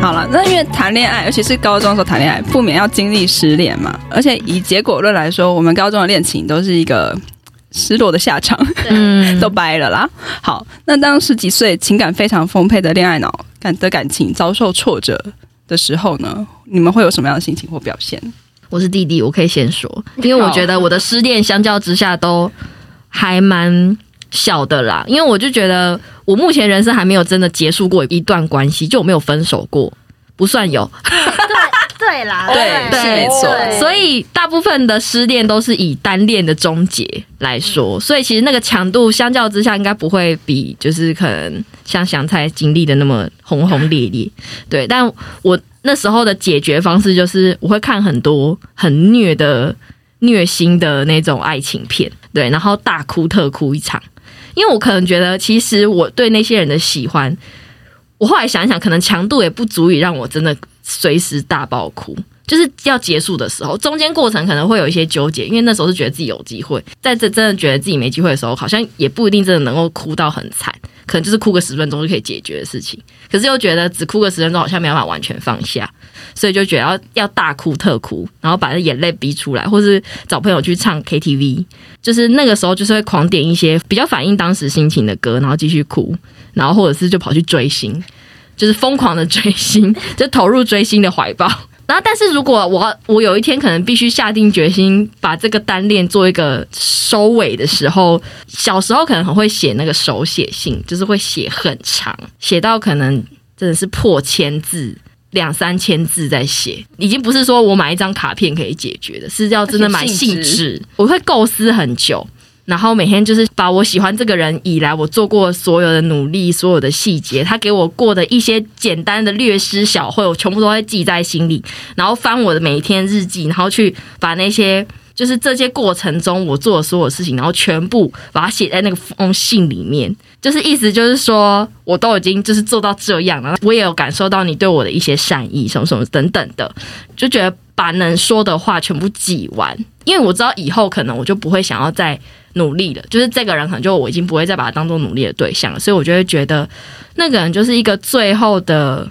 好了，那因为谈恋爱，尤其是高中的时候谈恋爱，不免要经历失恋嘛。而且以结果论来说，我们高中的恋情都是一个失落的下场，嗯，都掰了啦。好，那当十几岁、情感非常丰沛的恋爱脑感的感情遭受挫折的时候呢，你们会有什么样的心情或表现？我是弟弟，我可以先说，因为我觉得我的失恋相较之下都还蛮小的啦。因为我就觉得我目前人生还没有真的结束过一段关系，就我没有分手过，不算有。对啦，对，对是没错。所以大部分的失恋都是以单恋的终结来说，所以其实那个强度相较之下，应该不会比就是可能像香菜经历的那么轰轰烈烈。对，但我那时候的解决方式就是我会看很多很虐的虐心的那种爱情片，对，然后大哭特哭一场，因为我可能觉得其实我对那些人的喜欢。我后来想想，可能强度也不足以让我真的随时大爆哭。就是要结束的时候，中间过程可能会有一些纠结，因为那时候是觉得自己有机会，在这真的觉得自己没机会的时候，好像也不一定真的能够哭到很惨，可能就是哭个十分钟就可以解决的事情。可是又觉得只哭个十分钟好像没办法完全放下，所以就觉得要大哭特哭，然后把那眼泪逼出来，或是找朋友去唱 KTV，就是那个时候就是会狂点一些比较反映当时心情的歌，然后继续哭，然后或者是就跑去追星，就是疯狂的追星，就投入追星的怀抱。然后，但是如果我我有一天可能必须下定决心把这个单恋做一个收尾的时候，小时候可能很会写那个手写信，就是会写很长，写到可能真的是破千字、两三千字在写，已经不是说我买一张卡片可以解决的，是要真的买信纸，我会构思很久。然后每天就是把我喜欢这个人以来我做过所有的努力、所有的细节，他给我过的一些简单的略施小惠，我全部都会记在心里。然后翻我的每一天日记，然后去把那些就是这些过程中我做的所有事情，然后全部把它写在那个封信里面。就是意思就是说，我都已经就是做到这样了，我也有感受到你对我的一些善意，什么什么等等的，就觉得把能说的话全部记完，因为我知道以后可能我就不会想要再。努力了，就是这个人可能就我已经不会再把他当做努力的对象了，所以我就会觉得那个人就是一个最后的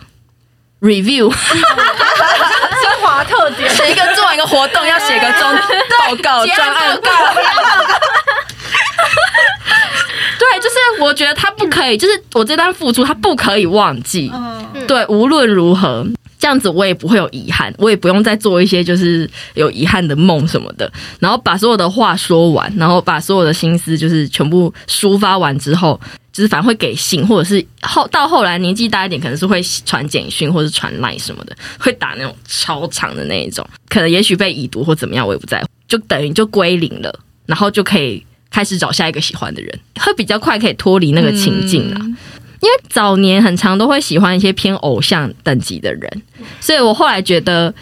review，精华特点，是一个做完一个活动要写个中报告专案。报告，对，就是我觉得他不可以，就是我这段付出他不可以忘记，对，无论如何。这样子我也不会有遗憾，我也不用再做一些就是有遗憾的梦什么的。然后把所有的话说完，然后把所有的心思就是全部抒发完之后，就是反而会给信，或者是后到后来年纪大一点，可能是会传简讯或者传 line 什么的，会打那种超长的那一种。可能也许被已读或怎么样，我也不在乎，就等于就归零了，然后就可以开始找下一个喜欢的人，会比较快可以脱离那个情境啊。嗯因为早年很常都会喜欢一些偏偶像等级的人，所以我后来觉得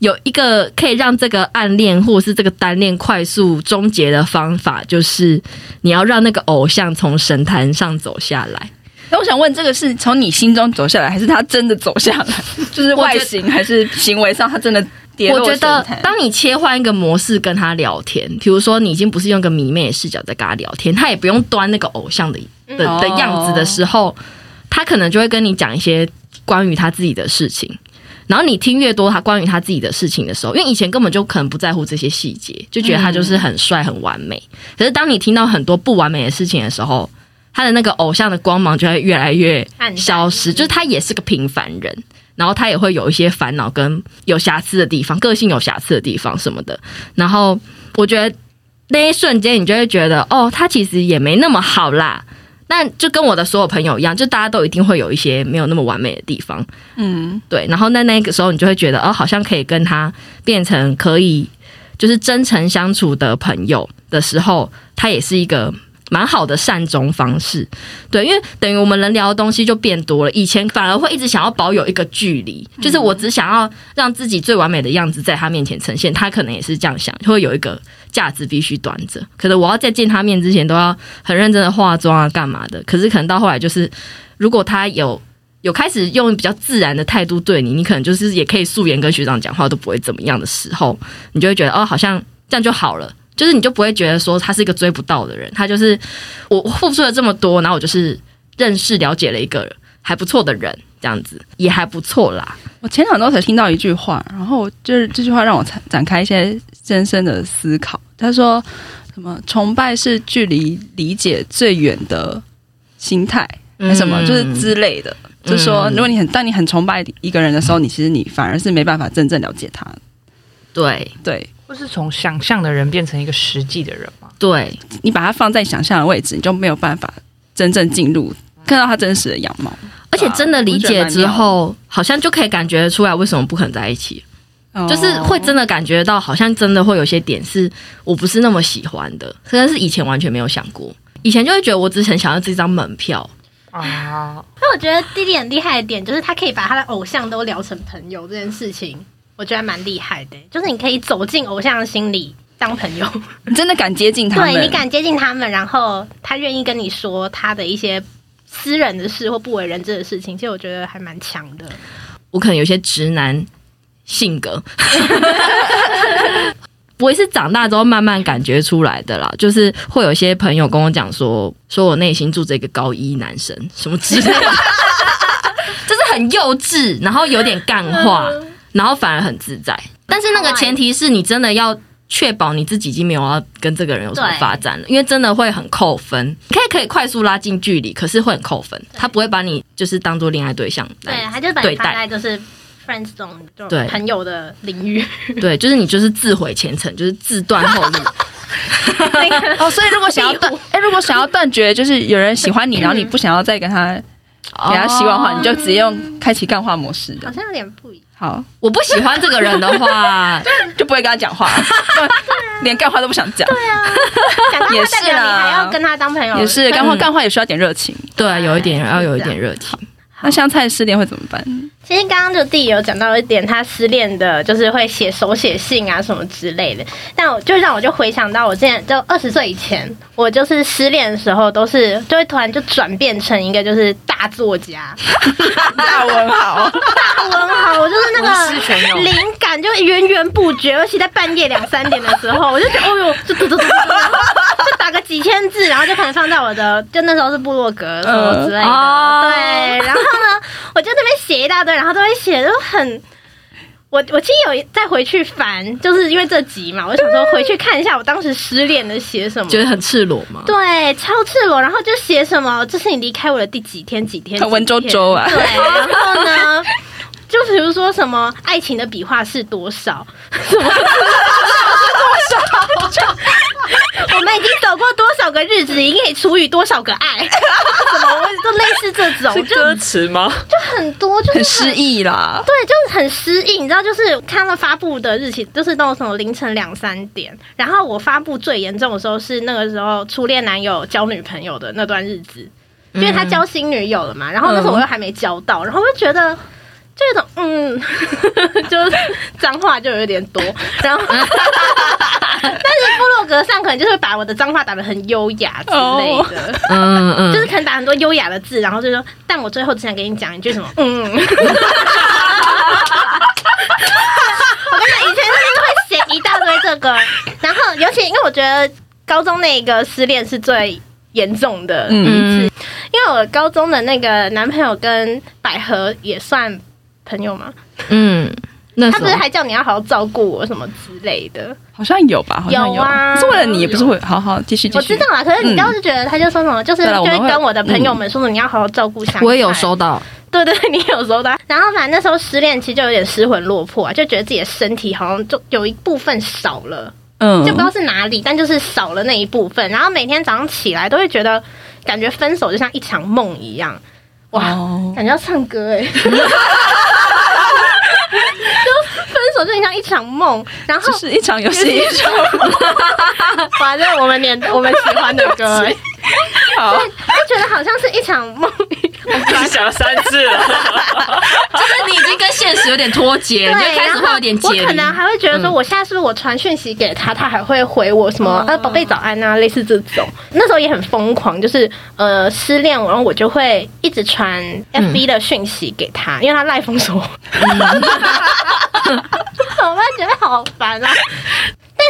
有一个可以让这个暗恋或是这个单恋快速终结的方法，就是你要让那个偶像从神坛上走下来。那我想问，这个是从你心中走下来，还是他真的走下来？就是外形还是行为上，他真的？我觉得，当你切换一个模式跟他聊天，比如说你已经不是用个迷妹的视角在跟他聊天，他也不用端那个偶像的的的样子的时候，他可能就会跟你讲一些关于他自己的事情。然后你听越多他关于他自己的事情的时候，因为以前根本就可能不在乎这些细节，就觉得他就是很帅很完美。可是当你听到很多不完美的事情的时候，他的那个偶像的光芒就会越来越消失，就是他也是个平凡人。然后他也会有一些烦恼跟有瑕疵的地方，个性有瑕疵的地方什么的。然后我觉得那一瞬间，你就会觉得，哦，他其实也没那么好啦。但就跟我的所有朋友一样，就大家都一定会有一些没有那么完美的地方。嗯，对。然后在那个时候，你就会觉得，哦，好像可以跟他变成可以就是真诚相处的朋友的时候，他也是一个。蛮好的善终方式，对，因为等于我们能聊的东西就变多了。以前反而会一直想要保有一个距离，就是我只想要让自己最完美的样子在他面前呈现，他可能也是这样想，会有一个价值必须端着。可能我要在见他面之前都要很认真的化妆啊，干嘛的？可是可能到后来就是，如果他有有开始用比较自然的态度对你，你可能就是也可以素颜跟学长讲话都不会怎么样的时候，你就会觉得哦，好像这样就好了。就是你就不会觉得说他是一个追不到的人，他就是我付出了这么多，然后我就是认识了解了一个还不错的人，这样子也还不错啦。我前两周才听到一句话，然后就是这句话让我展展开一些深深的思考。他说什么？崇拜是距离理解最远的心态，还什么？就是之类的。嗯、就是说，如果你很当你很崇拜一个人的时候，你其实你反而是没办法真正了解他。对对，或是从想象的人变成一个实际的人吗？对，你把它放在想象的位置，你就没有办法真正进入看到他真实的样貌。而且真的理解之后，好像就可以感觉出来为什么不肯在一起。哦、就是会真的感觉到，好像真的会有些点是我不是那么喜欢的，可能是以前完全没有想过。以前就会觉得我只很想要这张门票啊。所以我觉得弟弟很厉害的点，就是他可以把他的偶像都聊成朋友这件事情。我觉得蛮厉害的，就是你可以走进偶像的心里当朋友，你真的敢接近他们？对，你敢接近他们，然后他愿意跟你说他的一些私人的事或不为人知的事情，其实我觉得还蛮强的。我可能有些直男性格，我也是长大之后慢慢感觉出来的啦。就是会有一些朋友跟我讲说，说我内心住着一个高一男生，什么之类的，就是很幼稚，然后有点干话。然后反而很自在，但是那个前提是你真的要确保你自己已经没有要跟这个人有什么发展了，因为真的会很扣分。可以可以快速拉近距离，可是会很扣分。他不会把你就是当做恋爱对象来对待，对，他就把你放在就是 friends 这种对朋友的领域。对，就是你就是自毁前程，就是自断后路。哦，所以如果想要断，哎，如果想要断绝，就是有人喜欢你，然后你不想要再跟他给他希望的话，你就直接用开启干化模式。好像有点不一样。好，我不喜欢这个人的话，就不会跟他讲话，连干话都不想讲。对啊，也是啊，你还要跟他当朋友，也是干话，干话也需要点热情。对，有一点要有一点热情。那香菜失恋会怎么办？其实刚刚就弟有讲到一点，他失恋的就是会写手写信啊什么之类的。但我就让我就回想到我之前就二十岁以前，我就是失恋的时候都是就会突然就转变成一个就是大作家，大文豪，大文豪，我就是那个灵感就源源不绝，而且在半夜两三点的时候，我就觉得哦呦，就嘟嘟嘟嘟，就打个几千字，然后就可能放在我的就那时候是部落格什么之类的，呃、对，然后呢，我就那边写一大堆。然后都会写，就很我我其实有再回去翻，就是因为这集嘛，我想说回去看一下我当时失恋的写什么，觉得很赤裸嘛，对，超赤裸，然后就写什么，这是你离开我的第几天几天，很文绉绉啊，对，然后呢，就比如说什么爱情的笔画是多少，什么我们已经走过多少个日子，已经可以除以多少个爱？怎么？我就类似这种，是歌词吗？就很多，就是很失意啦。对，就是很失意。你知道，就是看到发布的日期，就是那种什么凌晨两三点。然后我发布最严重的时候是那个时候，初恋男友交女朋友的那段日子，因为他交新女友了嘛。然后那时候我又还没交到，然后我就觉得。嗯，就是脏话就有点多，然后，但是部落格上可能就是把我的脏话打的很优雅之类的，嗯嗯，就是可能打很多优雅的字，然后就说，但我最后只想跟你讲一句什么，嗯，我跟你讲，以前就是会写一大堆这个，然后尤其因为我觉得高中那个失恋是最严重的一次，因为我高中的那个男朋友跟百合也算。朋友吗？嗯，那他不是还叫你要好好照顾我什么之类的？好像有吧？好像有，有啊。是为了你，也不是会好好继续继续。我知道啦，可是你当时觉得他就说什么，嗯、就是就会跟我的朋友们说说你要好好照顾香菜。我也有收到，对对，你有收到。然后反正那时候失恋，其实就有点失魂落魄啊，就觉得自己的身体好像就有一部分少了，嗯，就不知道是哪里，但就是少了那一部分。然后每天早上起来都会觉得，感觉分手就像一场梦一样，哇，哦、感觉要唱歌哎、欸。就很像一场梦，然后是一场游戏，一场梦，反正我们年我们喜欢的歌，好，就觉得好像是一场梦。我刚刚想了三次了，就是你已经跟现实有点脱节，就开始会有点我可能还会觉得说，我现在是不是我传讯息给他，他还会回我什么呃宝贝早安啊，类似这种。那时候也很疯狂，就是呃失恋，然后我就会一直传 FB 的讯息给他，因为他赖封锁。我妈觉得好烦啊！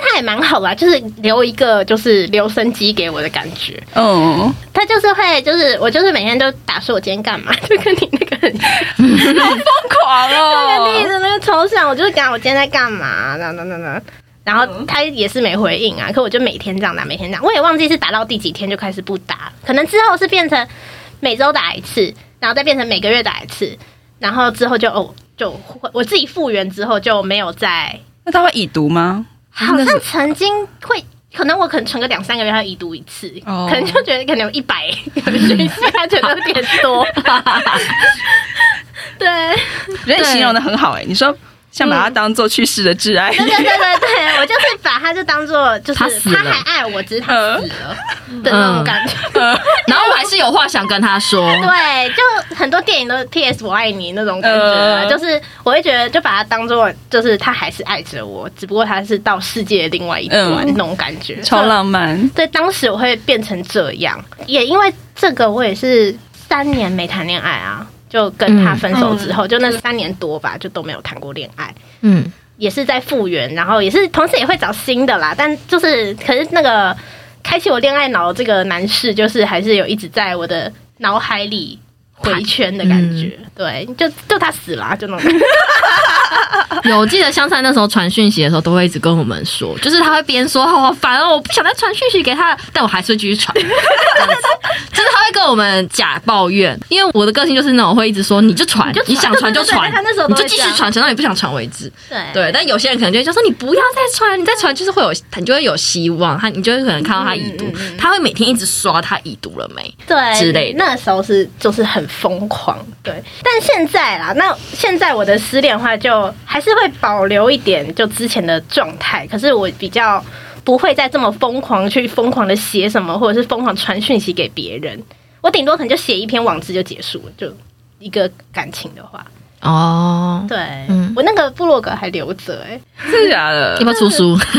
但他他也蛮好吧，就是留一个就是留声机给我的感觉。嗯，他就是会，就是我就是每天都打说我今天干嘛，就跟你那个很 好疯狂哦，跟你的那个抽象，我就是讲我今天在干嘛，等等等等。然后他也是没回应啊，可我就每天这样打，每天这样，我也忘记是打到第几天就开始不打，可能之后是变成每周打一次，然后再变成每个月打一次，然后之后就哦就我自己复原之后就没有再。那他会已读吗？好像曾经会，可能我可能存个两三个月，他已读一次，哦、可能就觉得可能有一百个讯息，他觉得有点多。对，我觉得你形容的很好哎、欸，你说。像把他当做去世的挚爱、嗯，对对对对对，我就是把他就当做就是他还爱我，只是他死了。的那种感觉。然后我还是有话想跟他说，对，就很多电影都是 P.S. 我爱你那种感觉，就是我会觉得就把他当做就是他还是爱着我，只不过他是到世界的另外一端那种感觉，超浪漫。对，当时我会变成这样，也因为这个我也是三年没谈恋爱啊。就跟他分手之后，嗯、就那三年多吧，就都没有谈过恋爱。嗯，也是在复原，然后也是同时也会找新的啦。但就是，可是那个开启我恋爱脑这个男士，就是还是有一直在我的脑海里回圈的感觉。嗯、对，就就他死了，就那种。有，我记得香菜那时候传讯息的时候，都会一直跟我们说，就是他会边说好烦哦，我不想再传讯息给他，但我还是会继续传。就是他会跟我们假抱怨，因为我的个性就是那种会一直说你就传，你想传就传，你就继续传，传到你不想传为止。对对，但有些人可能就会说你不要再传，你再传就是会有，你就会有希望，他你就会可能看到他已读，他会每天一直刷他已读了没，对之类的。那时候是就是很疯狂，对。但现在啦，那现在我的失恋的话就还是。会保留一点就之前的状态，可是我比较不会再这么疯狂去疯狂的写什么，或者是疯狂传讯息给别人。我顶多可能就写一篇网志就结束了，就一个感情的话。哦，对，嗯、我那个部落格还留着，哎，真的假的？要不要出书？现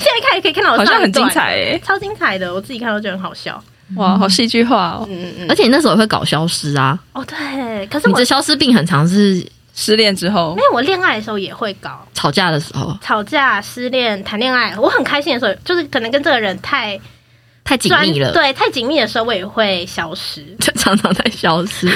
在看可以看到我，好像很精彩，哎，超精彩的，我自己看都觉得很好笑。哇，好戏剧化哦！嗯嗯，而且你那时候也会搞消失啊。哦，对，可是你这消失病很常是。失恋之后，因为我恋爱的时候也会搞，吵架的时候，吵架、失恋、谈恋爱，我很开心的时候，就是可能跟这个人太太紧密了，对，太紧密的时候，我也会消失，就 常常在消失，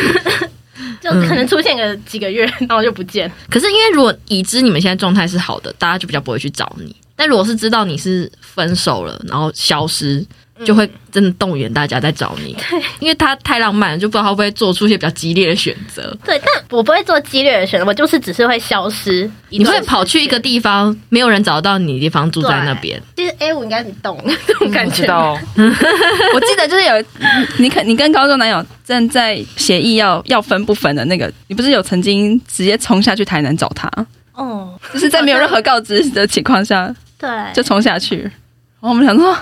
就可能出现个几个月，然后就不见。可是因为如果已知你们现在状态是好的，大家就比较不会去找你。但如果是知道你是分手了，然后消失。就会真的动员大家在找你，对，因为他太浪漫了，就不知道他会不会做出一些比较激烈的选择。对，但我不会做激烈的选择，我就是只是会消失。你会跑去一个地方，没有人找到你的地方，住在那边。其实 A 五应该很懂这种感觉。嗯、我记得就是有你，可你跟高中男友正在协议要要分不分的那个，你不是有曾经直接冲下去台南找他？哦，就是在没有任何告知的情况下，对，就冲下去。然后我们想说。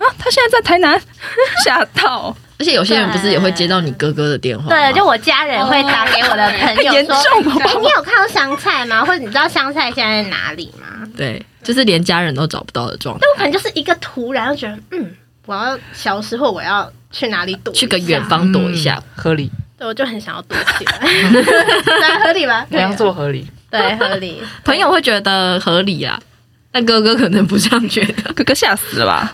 啊，他现在在台南，吓到！而且有些人不是也会接到你哥哥的电话？对，就我家人会打给我的朋友说：“欸、你有看到香菜吗？或者你知道香菜现在在哪里吗？”对，就是连家人都找不到的状态。那我可能就是一个突然就觉得，嗯，我要消失，或我要去哪里躲，去个远方躲一下，嗯、合理。对，我就很想要躲起来，对，合理吧？怎样做合理？对，合理。朋友会觉得合理啊，但哥哥可能不这样觉得，哥哥吓死了吧？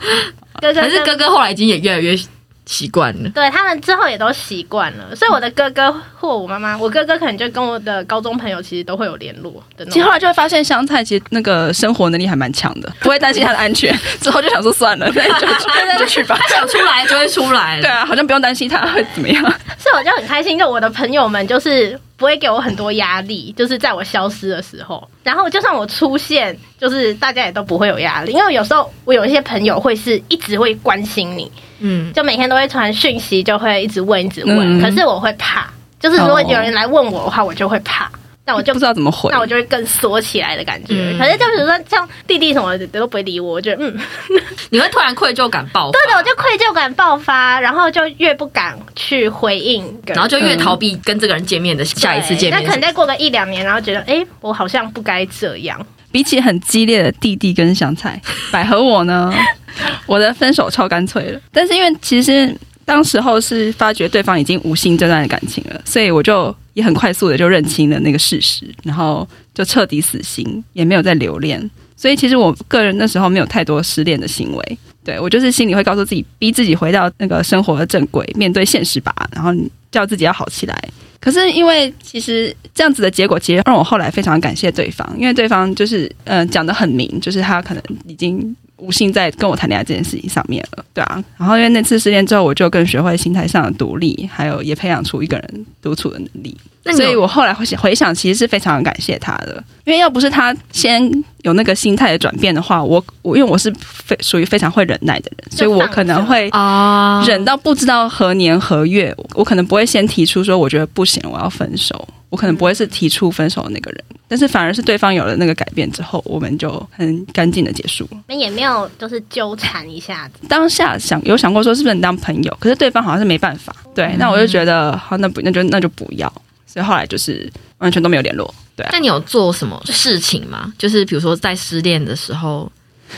哥哥可是哥哥。后来已经也越来越习惯了，对他们之后也都习惯了，所以我的哥哥或我妈妈，我哥哥可能就跟我的高中朋友其实都会有联络的。其实后来就会发现香菜其实那个生活能力还蛮强的，不会担心他的安全。之后就想说算了，那就去就去吧，他想出来就会出来。对啊，好像不用担心他会怎么样。所以我就很开心，就我的朋友们就是。不会给我很多压力，就是在我消失的时候，然后就算我出现，就是大家也都不会有压力，因为有时候我有一些朋友会是一直会关心你，嗯，就每天都会传讯息，就会一直问，一直问，嗯、可是我会怕，就是如果有人来问我的话，我就会怕。那我就不知道怎么回，那我就会更缩起来的感觉。嗯、可是就比如说像弟弟什么的都不会理我，我觉得嗯，你会突然愧疚感爆发。对的，我就愧疚感爆发，然后就越不敢去回应，然后就越逃避跟这个人见面的下一次见面。那可能再过个一两年，然后觉得哎、欸，我好像不该这样。比起很激烈的弟弟跟香菜，百合我呢，我的分手超干脆了。但是因为其实当时候是发觉对方已经无心这段感情了，所以我就。也很快速的就认清了那个事实，然后就彻底死心，也没有再留恋。所以其实我个人那时候没有太多失恋的行为，对，我就是心里会告诉自己，逼自己回到那个生活的正轨，面对现实吧，然后叫自己要好起来。可是因为其实这样子的结果，其实让我后来非常感谢对方，因为对方就是嗯讲得很明，就是他可能已经。无心在跟我谈恋爱这件事情上面了，对啊。然后因为那次失恋之后，我就更学会心态上的独立，还有也培养出一个人独处的能力。所以我后来回想回想，其实是非常感谢他的，因为要不是他先有那个心态的转变的话，我我因为我是非属于非常会忍耐的人，所以我可能会啊忍到不知道何年何月，我可能不会先提出说我觉得不行，我要分手。我可能不会是提出分手的那个人，但是反而是对方有了那个改变之后，我们就很干净的结束了。那也没有就是纠缠一下子。当下想有想过说是不是能当朋友，可是对方好像是没办法。对，那我就觉得好，那不那就那就不要。所以后来就是完全都没有联络。对啊，那你有做什么事情吗？就是比如说在失恋的时候，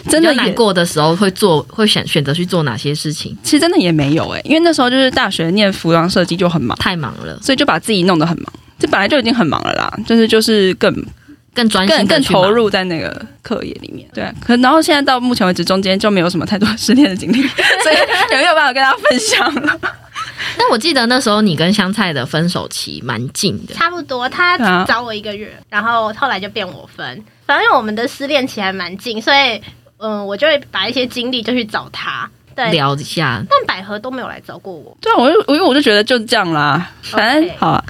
真的难过的时候会做会选选择去做哪些事情？其实真的也没有诶、欸，因为那时候就是大学念服装设计就很忙，太忙了，所以就把自己弄得很忙。这本来就已经很忙了啦，就是就是更更专心、更更投入在那个课业里面。对啊，可然后现在到目前为止，中间就没有什么太多 失恋的经历，所以也没有办法跟大家分享了。但我记得那时候你跟香菜的分手期蛮近的，差不多，他找我一个月，然后后来就变我分。反正我们的失恋期还蛮近，所以嗯，我就会把一些精力就去找他。对，聊一下，但百合都没有来找过我。对啊，我就因为我就觉得就这样啦，反正 Okay. 好啊。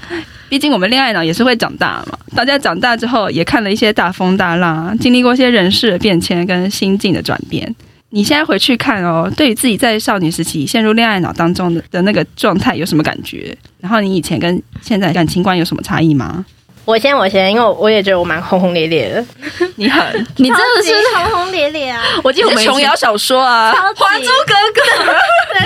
毕竟我们恋爱脑也是会长大嘛，大家长大之后也看了一些大风大浪，经历过一些人事的变迁跟心境的转变。你现在回去看哦，对于自己在少女时期陷入恋爱脑当中的的那个状态有什么感觉？然后你以前跟现在感情观有什么差异吗？我先，我先，因为我也觉得我蛮轰轰烈烈的。你很，你真的是轰轰烈烈啊！我记得我们琼瑶小说啊，《还珠格格》，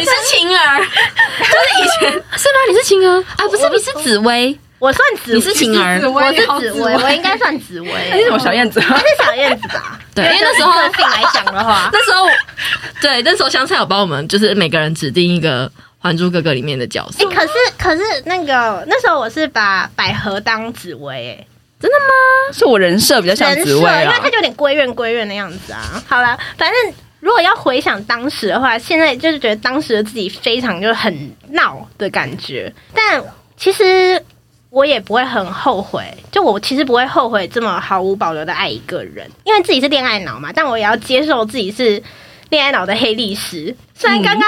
你是晴儿，就是以前是吗？你是晴儿啊？不是，你是紫薇，我算紫，你是晴儿，我是紫薇，我应该算紫薇。你是什么小燕子？他是小燕子吧？对，因为那时候来讲的话，那时候对，那时候香菜有帮我们，就是每个人指定一个。《还珠格格》里面的角色，哎、欸，可是可是那个那时候我是把百合当紫薇，哎，真的吗？是我人设比较像紫薇，因为他就有点闺怨闺怨的样子啊。好了，反正如果要回想当时的话，现在就是觉得当时的自己非常就是很闹的感觉，但其实我也不会很后悔，就我其实不会后悔这么毫无保留的爱一个人，因为自己是恋爱脑嘛，但我也要接受自己是恋爱脑的黑历史，虽然刚刚。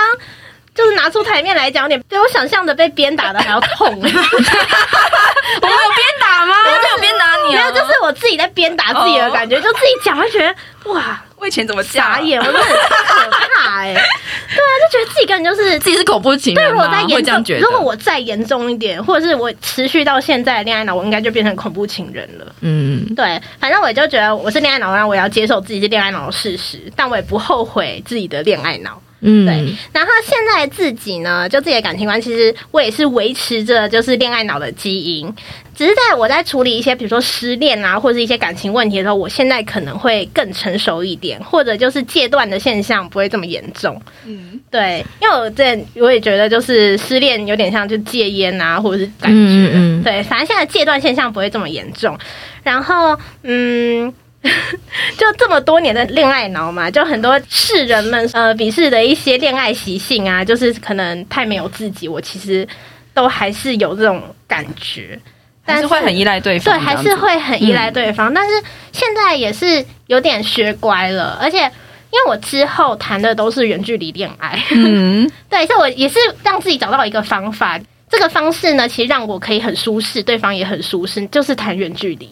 就是拿出台面来讲，点比我想象的被鞭打的还要痛。我没有鞭打吗？我没有鞭打你啊！没有，就是我自己在鞭打自己的感觉，就自己讲会觉得哇，我以前怎么傻眼？我真的很可怕 哎！对啊，就觉得自己根本就是自己是恐怖情人。对，我再严重，如果我再严重一点，或者是我持续到现在的恋爱脑，我应该就变成恐怖情人了。嗯，对，反正我就觉得我是恋爱脑，然后我要接受自己是恋爱脑的事实，但我也不后悔自己的恋爱脑。嗯，对。然后现在自己呢，就自己的感情观，其实我也是维持着就是恋爱脑的基因，只是在我在处理一些比如说失恋啊，或者是一些感情问题的时候，我现在可能会更成熟一点，或者就是戒断的现象不会这么严重。嗯，对，因为我这我也觉得就是失恋有点像就戒烟啊，或者是感觉，嗯嗯对，反正现在戒断现象不会这么严重。然后，嗯。就这么多年的恋爱脑嘛，就很多世人们呃鄙视的一些恋爱习性啊，就是可能太没有自己。我其实都还是有这种感觉，但是，会很依赖对方，对，还是会很依赖对方。嗯、但是现在也是有点学乖了，而且因为我之后谈的都是远距离恋爱，嗯，对，所以我也是让自己找到一个方法。这个方式呢，其实让我可以很舒适，对方也很舒适，就是谈远距离。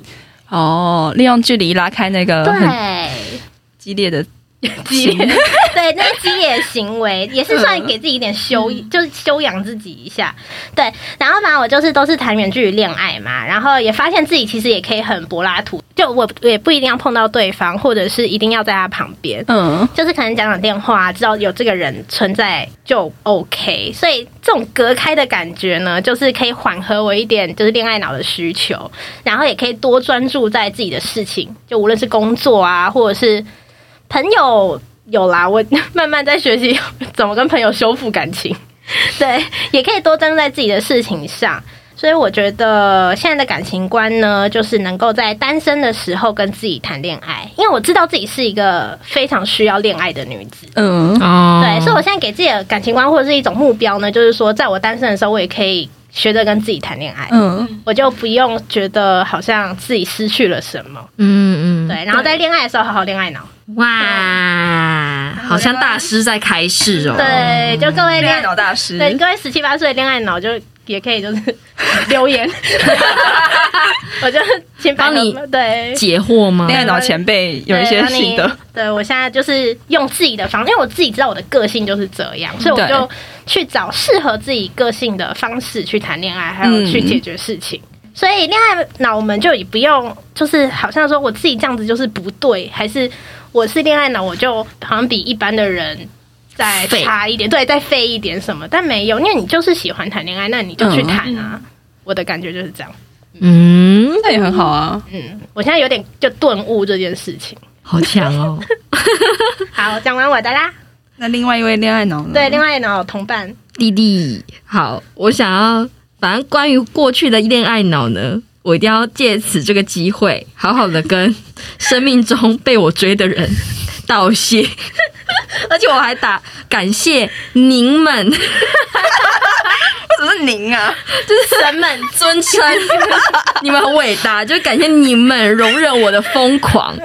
哦，利用距离拉开那个对激烈的。激烈，对，那是激烈的行为也是算给自己一点修，嗯、就是修养自己一下。对，然后嘛，我就是都是谈远距离恋爱嘛，然后也发现自己其实也可以很柏拉图，就我也不一定要碰到对方，或者是一定要在他旁边，嗯，就是可能讲讲电话，知道有这个人存在就 OK。所以这种隔开的感觉呢，就是可以缓和我一点就是恋爱脑的需求，然后也可以多专注在自己的事情，就无论是工作啊，或者是。朋友有啦，我慢慢在学习 怎么跟朋友修复感情，对，也可以多专注在自己的事情上。所以我觉得现在的感情观呢，就是能够在单身的时候跟自己谈恋爱，因为我知道自己是一个非常需要恋爱的女子。嗯，哦，对，所以我现在给自己的感情观或者是一种目标呢，就是说，在我单身的时候，我也可以学着跟自己谈恋爱。嗯，我就不用觉得好像自己失去了什么。嗯嗯，对，然后在恋爱的时候好好恋爱脑。哇，好像大师在开示哦。对，就各位恋爱脑大师，对各位十七八岁的恋爱脑就。也可以，就是 留言，我就先帮你对解惑吗？恋爱脑前辈有一些心得。对，我现在就是用自己的方，因为我自己知道我的个性就是这样，所以我就去找适合自己个性的方式去谈恋爱，还有去解决事情。嗯、所以恋爱脑我们就也不用，就是好像说我自己这样子就是不对，还是我是恋爱脑，我就好像比一般的人。再差一点，对，再废一点什么，但没有，因为你就是喜欢谈恋爱，那你就去谈啊。嗯、我的感觉就是这样。嗯，那也很好啊。嗯，我现在有点就顿悟这件事情，好强哦。好，讲完我的啦。那另外一位恋爱脑呢？对，另外一脑同伴弟弟。好，我想要，反正关于过去的恋爱脑呢，我一定要借此这个机会，好好的跟生命中被我追的人道谢。而且我还打感谢您们，为什么是您啊？就是神们尊称，你们很伟大，就感谢你们容忍我的疯狂。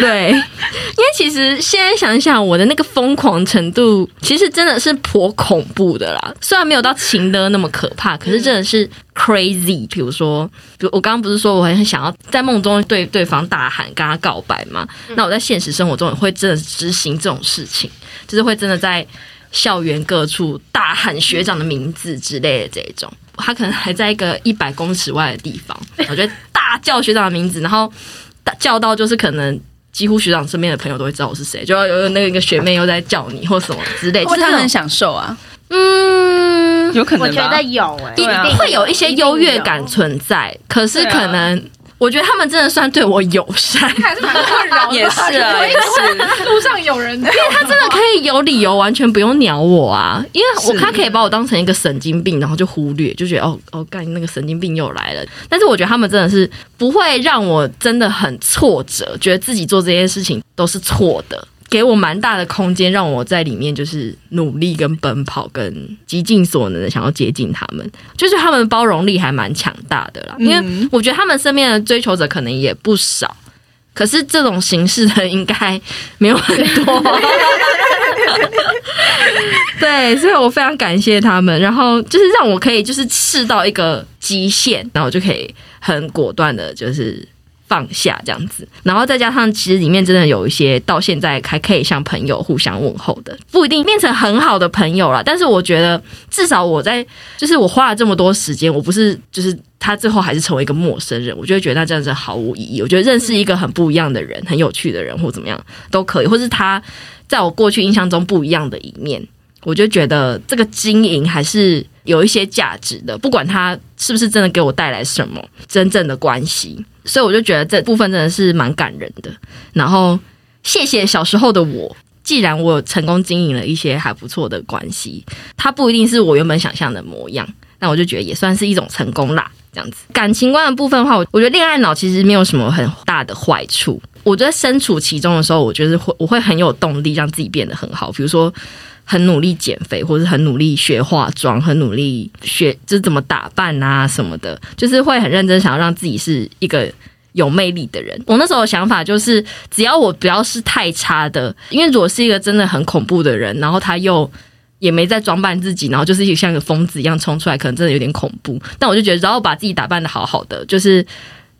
对，因为其实现在想想，我的那个疯狂程度，其实真的是颇恐怖的啦。虽然没有到情的那么可怕，可是真的是 crazy。比如说，比如我刚刚不是说我很想要在梦中对对方大喊，跟他告白吗？那我在现实生活中也会真的执行这种事情。就是会真的在校园各处大喊学长的名字之类的这种，他可能还在一个一百公尺外的地方，我觉得大叫学长的名字，然后大叫到就是可能几乎学长身边的朋友都会知道我是谁，就要有那个一个学妹又在叫你或什么之类，就是他很享受啊，嗯，有可能我觉得有哎、欸，啊、会有一些优越感存在，可是可能。我觉得他们真的算对我友善，还是蛮困扰的。也是啊，也是路上有人，因为他真的可以有理由完全不用鸟我啊，因为我他可以把我当成一个神经病，然后就忽略，就觉得哦哦，干那个神经病又来了。但是我觉得他们真的是不会让我真的很挫折，觉得自己做这件事情都是错的。给我蛮大的空间，让我在里面就是努力跟奔跑，跟极尽所能的想要接近他们。就是他们包容力还蛮强大的啦，因为我觉得他们身边的追求者可能也不少，可是这种形式的应该没有很多。对，所以我非常感谢他们，然后就是让我可以就是试到一个极限，然后就可以很果断的，就是。放下这样子，然后再加上其实里面真的有一些到现在还可以像朋友互相问候的，不一定变成很好的朋友啦。但是我觉得至少我在就是我花了这么多时间，我不是就是他最后还是成为一个陌生人，我就会觉得那这样子毫无意义。我觉得认识一个很不一样的人，很有趣的人或怎么样都可以，或是他在我过去印象中不一样的一面，我就觉得这个经营还是有一些价值的，不管他是不是真的给我带来什么真正的关系。所以我就觉得这部分真的是蛮感人的。然后谢谢小时候的我，既然我成功经营了一些还不错的关系，它不一定是我原本想象的模样，那我就觉得也算是一种成功啦。这样子感情观的部分的话，我我觉得恋爱脑其实没有什么很大的坏处。我觉得身处其中的时候，我觉得会我会很有动力让自己变得很好。比如说。很努力减肥，或者很努力学化妆，很努力学就是怎么打扮啊什么的，就是会很认真想要让自己是一个有魅力的人。我那时候的想法就是，只要我不要是太差的，因为如果是一个真的很恐怖的人，然后他又也没在装扮自己，然后就是一个像个疯子一样冲出来，可能真的有点恐怖。但我就觉得，只要把自己打扮得好好的，就是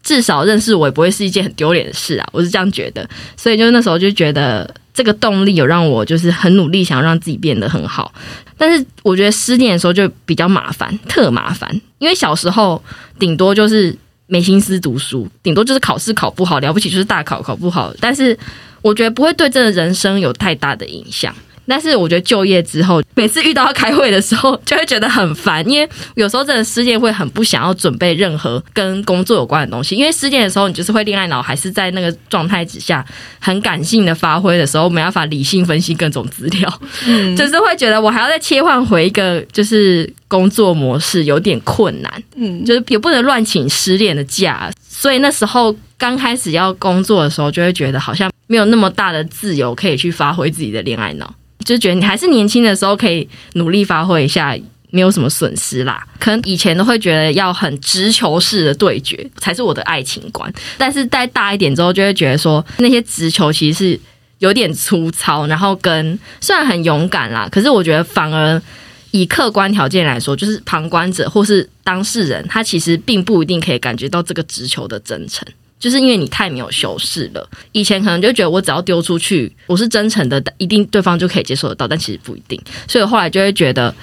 至少认识我也不会是一件很丢脸的事啊。我是这样觉得，所以就那时候就觉得。这个动力有让我就是很努力，想要让自己变得很好。但是我觉得失恋的时候就比较麻烦，特麻烦。因为小时候顶多就是没心思读书，顶多就是考试考不好，了不起就是大考考不好。但是我觉得不会对这个人生有太大的影响。但是我觉得就业之后，每次遇到要开会的时候，就会觉得很烦，因为有时候真的失恋会很不想要准备任何跟工作有关的东西，因为失恋的时候你就是会恋爱脑，还是在那个状态之下很感性的发挥的时候，没办法理性分析各种资料，嗯，就是会觉得我还要再切换回一个就是工作模式，有点困难，嗯，就是也不能乱请失恋的假，所以那时候刚开始要工作的时候，就会觉得好像没有那么大的自由可以去发挥自己的恋爱脑。就觉得你还是年轻的时候，可以努力发挥一下，没有什么损失啦。可能以前都会觉得要很直球式的对决才是我的爱情观，但是再大一点之后，就会觉得说那些直球其实是有点粗糙，然后跟虽然很勇敢啦，可是我觉得反而以客观条件来说，就是旁观者或是当事人，他其实并不一定可以感觉到这个直球的真诚。就是因为你太没有修饰了，以前可能就觉得我只要丢出去，我是真诚的，一定对方就可以接受得到，但其实不一定。所以后来就会觉得，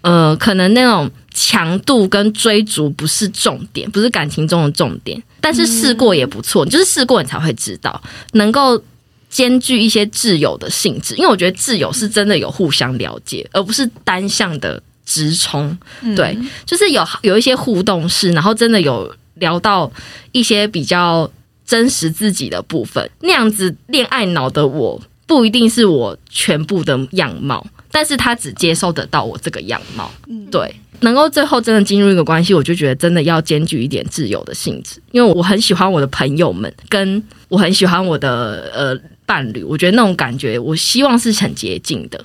呃，可能那种强度跟追逐不是重点，不是感情中的重点。但是试过也不错，就是试过你才会知道，能够兼具一些挚友的性质。因为我觉得挚友是真的有互相了解，而不是单向的直冲。对，就是有有一些互动式，然后真的有。聊到一些比较真实自己的部分，那样子恋爱脑的我不一定是我全部的样貌，但是他只接受得到我这个样貌。对，能够最后真的进入一个关系，我就觉得真的要兼具一点自由的性质，因为我很喜欢我的朋友们，跟我很喜欢我的呃伴侣，我觉得那种感觉，我希望是很接近的，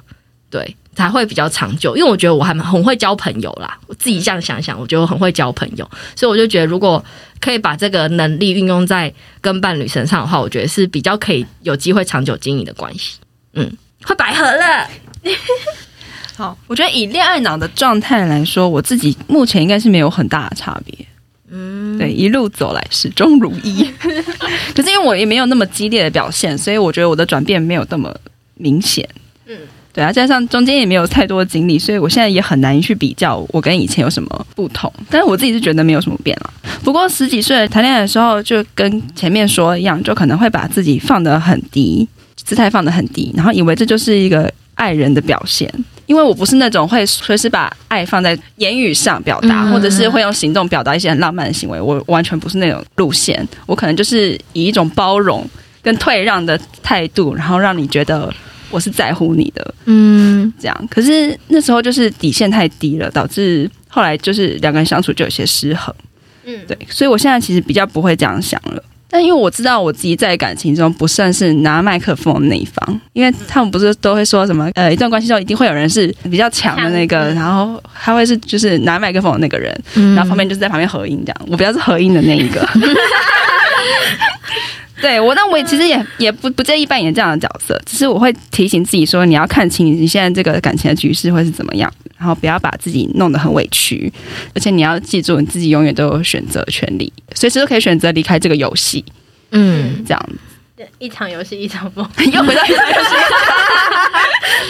对。才会比较长久，因为我觉得我还蛮很会交朋友啦。我自己这样想想，我觉得我很会交朋友，所以我就觉得如果可以把这个能力运用在跟伴侣身上的话，我觉得是比较可以有机会长久经营的关系。嗯，会百合了。好，我觉得以恋爱脑的状态来说，我自己目前应该是没有很大的差别。嗯，对，一路走来始终如一。可是因为我也没有那么激烈的表现，所以我觉得我的转变没有那么明显。嗯。对啊，加上中间也没有太多的经历，所以我现在也很难去比较我跟以前有什么不同。但是我自己是觉得没有什么变了。不过十几岁谈恋爱的时候，就跟前面说一样，就可能会把自己放得很低，姿态放得很低，然后以为这就是一个爱人的表现。因为我不是那种会随时把爱放在言语上表达，或者是会用行动表达一些很浪漫的行为。我完全不是那种路线，我可能就是以一种包容跟退让的态度，然后让你觉得。我是在乎你的，嗯，这样。可是那时候就是底线太低了，导致后来就是两个人相处就有些失衡，嗯，对。所以我现在其实比较不会这样想了。但因为我知道我自己在感情中不算是拿麦克风的那一方，因为他们不是都会说什么，呃，一段关系中一定会有人是比较强的那个，然后他会是就是拿麦克风的那个人，然后旁边就是在旁边合音这样。我比较是合音的那一个。对我，那我也其实也也不不介意扮演这样的角色，只是我会提醒自己说，你要看清你现在这个感情的局势会是怎么样，然后不要把自己弄得很委屈，而且你要记住，你自己永远都有选择权利，随时都可以选择离开这个游戏。嗯，这样子，一场游戏一场梦，又回到一场游戏，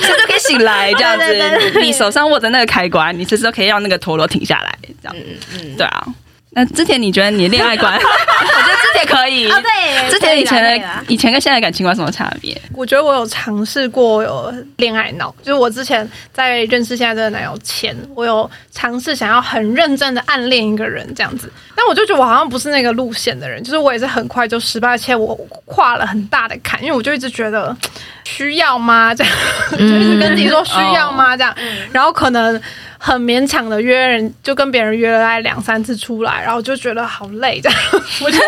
随时都可以醒来，这样子，你手上握着那个开关，你随时都可以让那个陀螺停下来，这样，嗯嗯，对啊。那之前你觉得你的恋爱观？我觉得之前可以。哦，对，之前以前的以前跟现在的感情观什么差别？我觉得我有尝试过有恋爱脑，就是我之前在认识现在这个男友前，我有尝试想要很认真的暗恋一个人这样子，但我就觉得我好像不是那个路线的人，就是我也是很快就失败，而且我跨了很大的坎，因为我就一直觉得 需要吗？这样，就一直跟自己说需要吗？这样，然后可能。很勉强的约人，就跟别人约了大概两三次出来，然后就觉得好累这样。我就，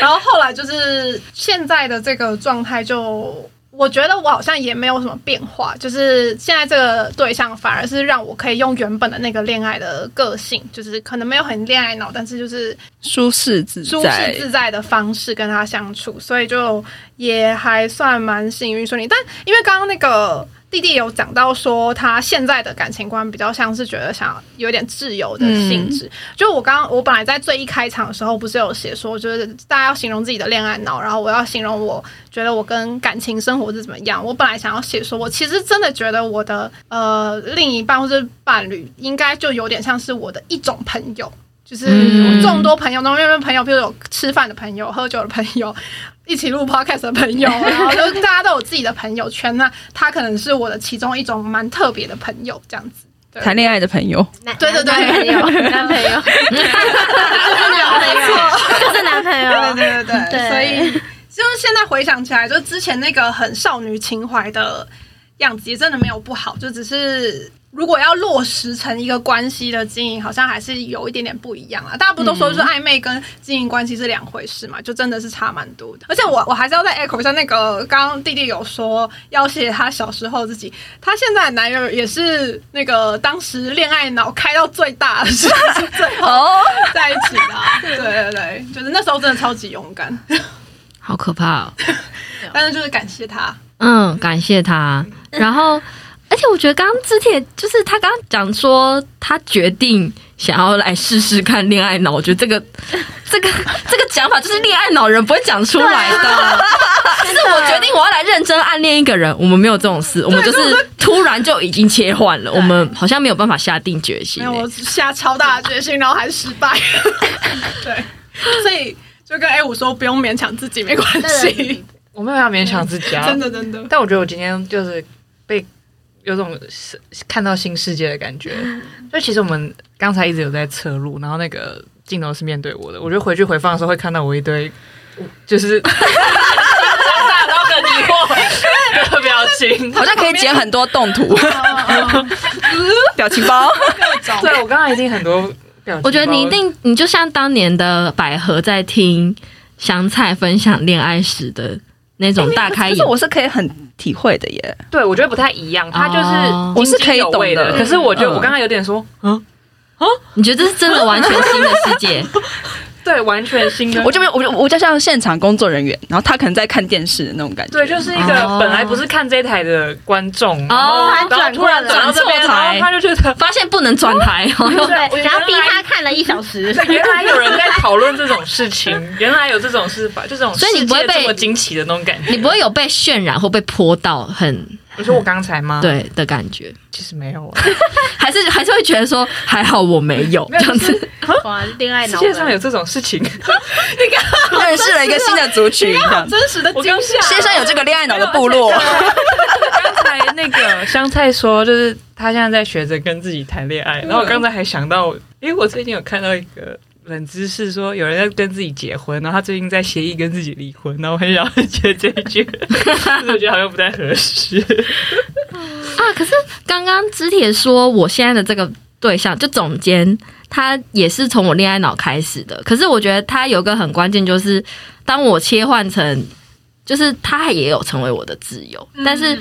然后后来就是现在的这个状态，就我觉得我好像也没有什么变化，就是现在这个对象反而是让我可以用原本的那个恋爱的个性，就是可能没有很恋爱脑，但是就是舒适自在、舒适自在的方式跟他相处，所以就也还算蛮幸运顺利。但因为刚刚那个。弟弟有讲到说，他现在的感情观比较像是觉得想有点自由的性质。嗯、就我刚刚，我本来在最一开场的时候，不是有写说，就是大家要形容自己的恋爱脑，然后我要形容我觉得我跟感情生活是怎么样。我本来想要写说，我其实真的觉得我的呃另一半或是伴侣，应该就有点像是我的一种朋友。就是我众多朋友中，因为朋友，比如有吃饭的朋友、喝酒的朋友、一起录 podcast 的朋友，然后就大家都有自己的朋友圈。那他可能是我的其中一种蛮特别的朋友，这样子。谈恋爱的朋友，对对对，男朋友，男朋友，就是男朋友，就是男朋友，对对对对。所以就是现在回想起来，就之前那个很少女情怀的样子，也真的没有不好，就只是。如果要落实成一个关系的经营，好像还是有一点点不一样啊。大家不都说，就是暧昧跟经营关系是两回事嘛？就真的是差蛮多的。而且我我还是要再 echo 一下那个，刚刚弟弟有说要写他小时候自己，他现在的男友也是那个当时恋爱脑开到最大的时候，最 后在一起的啊。对对对，就是那时候真的超级勇敢，好可怕哦。但是就是感谢他，嗯，感谢他，然后。而且我觉得刚刚之前就是他刚刚讲说他决定想要来试试看恋爱脑，我觉得这个 这个这个讲法就是恋爱脑人不会讲出来的。就是我决定我要来认真暗恋一个人，我们没有这种事，我们就是突然就已经切换了，我们好像没有办法下定决心。我下超大的决心，然后还失败。对，所以就跟 A 五说不用勉强自己，没关系。我没有要勉强自己啊，真的真的。但我觉得我今天就是被。有种看到新世界的感觉，所以其实我们刚才一直有在侧录，然后那个镜头是面对我的，我觉得回去回放的时候会看到我一堆，就是大然后很疑惑的表情，好像可以剪很多动图，表情包。对，我刚刚已经很多表情，我觉得你一定，你就像当年的百合在听香菜分享恋爱时的那种大开眼，是我是可以很。体会的耶，对我觉得不太一样，他就是我是可以懂的，可是我觉得我刚刚有点说，嗯？啊，你觉得这是真的完全新的世界？对，完全新的。我就没有，我就我就像现场工作人员，然后他可能在看电视的那种感觉。对，就是一个本来不是看这一台的观众，哦，然后突然转到这边台，他就觉得发现不能转台，对，然后逼他看了一小时。原来有人在讨论这种事情，原来有这种事法，就这种，所以你不会被这么惊奇的那种感觉，你不会有被渲染或被泼到很。你说我刚才吗？对的感觉，其实没有啊，还是还是会觉得说还好我没有这样子。哇，恋爱脑，世界上有这种事情，你刚认识了一个新的族群，真实的惊吓。先生有这个恋爱脑的部落。刚才那个香菜说，就是他现在在学着跟自己谈恋爱，然后我刚才还想到，因为我最近有看到一个。冷知识说有人在跟自己结婚，然后他最近在协议跟自己离婚，然后我很想接这一句，我觉得好像不太合适啊。可是刚刚知铁说我现在的这个对象就总监，他也是从我恋爱脑开始的。可是我觉得他有个很关键，就是当我切换成，就是他也有成为我的挚友，但是。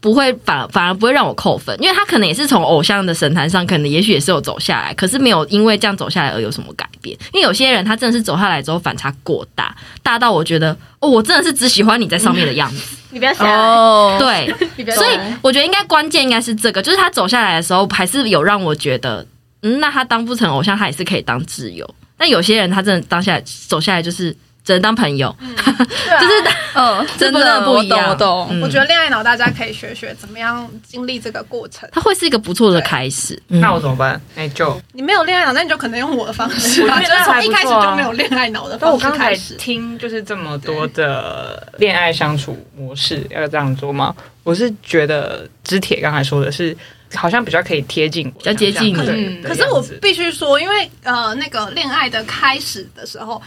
不会反反而不会让我扣分，因为他可能也是从偶像的神坛上，可能也许也是有走下来，可是没有因为这样走下来而有什么改变。因为有些人他真的是走下来之后反差过大，大到我觉得哦，我真的是只喜欢你在上面的样子。你不要想哦，对，所以我觉得应该关键应该是这个，就是他走下来的时候还是有让我觉得，嗯，那他当不成偶像，他也是可以当挚友。但有些人他真的当下来走下来就是。只能当朋友，就是嗯，真的不一样。我懂，我懂。我觉得恋爱脑大家可以学学怎么样经历这个过程，它会是一个不错的开始。那我怎么办？哎，就你没有恋爱脑，那你就可能用我的方式。我觉得从一开始就没有恋爱脑的方式。我刚才听就是这么多的恋爱相处模式，要这样做吗？我是觉得知铁刚才说的是，好像比较可以贴近，比较接近。嗯，可是我必须说，因为呃，那个恋爱的开始的时候。